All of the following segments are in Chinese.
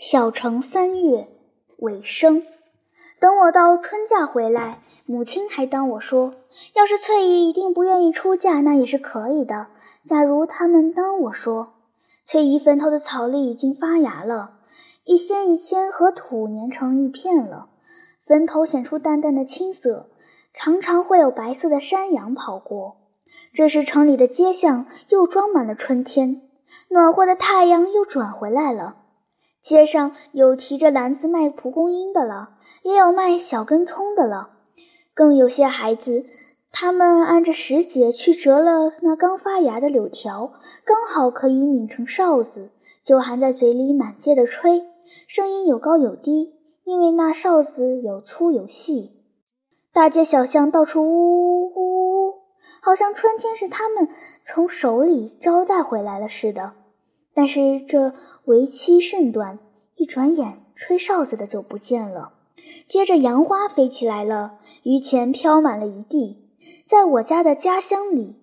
小城三月尾声，等我到春假回来，母亲还当我说，要是翠姨一定不愿意出嫁，那也是可以的。假如他们当我说，翠姨坟头的草粒已经发芽了，一掀一掀和土粘成一片了，坟头显出淡淡的青色，常常会有白色的山羊跑过。这时城里的街巷又装满了春天，暖和的太阳又转回来了。街上有提着篮子卖蒲公英的了，也有卖小根葱的了，更有些孩子，他们按着时节去折了那刚发芽的柳条，刚好可以拧成哨子，就含在嘴里满街的吹，声音有高有低，因为那哨子有粗有细。大街小巷到处呜呜呜呜，好像春天是他们从手里招待回来了似的。但是这为期甚短，一转眼吹哨子的就不见了。接着杨花飞起来了，榆钱飘满了一地。在我家的家乡里，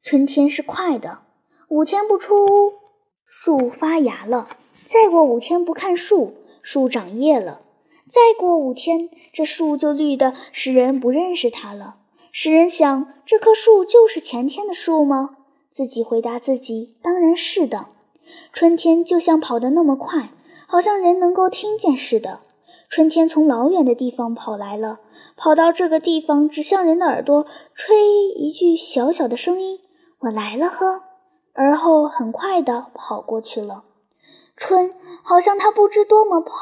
春天是快的。五天不出屋，树发芽了；再过五天不看树，树长叶了；再过五天，这树就绿的使人不认识它了。使人想：这棵树就是前天的树吗？自己回答自己：当然是的。春天就像跑得那么快，好像人能够听见似的。春天从老远的地方跑来了，跑到这个地方，指向人的耳朵，吹一句小小的声音：“我来了呵。”而后很快地跑过去了。春好像它不知多么跑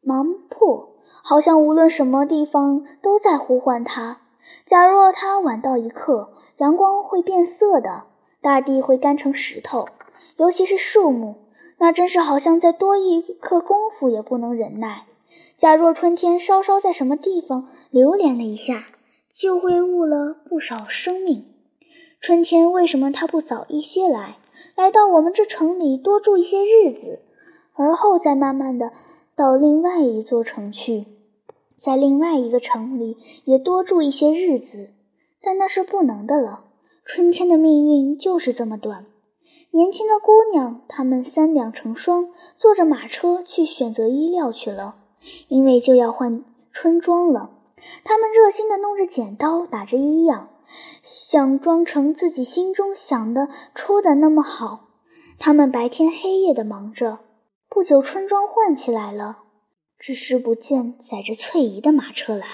忙迫，好像无论什么地方都在呼唤它。假若它晚到一刻，阳光会变色的，大地会干成石头。尤其是树木，那真是好像再多一刻功夫也不能忍耐。假若春天稍稍在什么地方流连了一下，就会误了不少生命。春天为什么它不早一些来，来到我们这城里多住一些日子，而后再慢慢的到另外一座城去，在另外一个城里也多住一些日子？但那是不能的了。春天的命运就是这么短。年轻的姑娘，她们三两成双，坐着马车去选择衣料去了，因为就要换春装了。她们热心地弄着剪刀，打着衣样，想装成自己心中想的出的那么好。她们白天黑夜的忙着，不久春装换起来了，只是不见载着翠姨的马车来。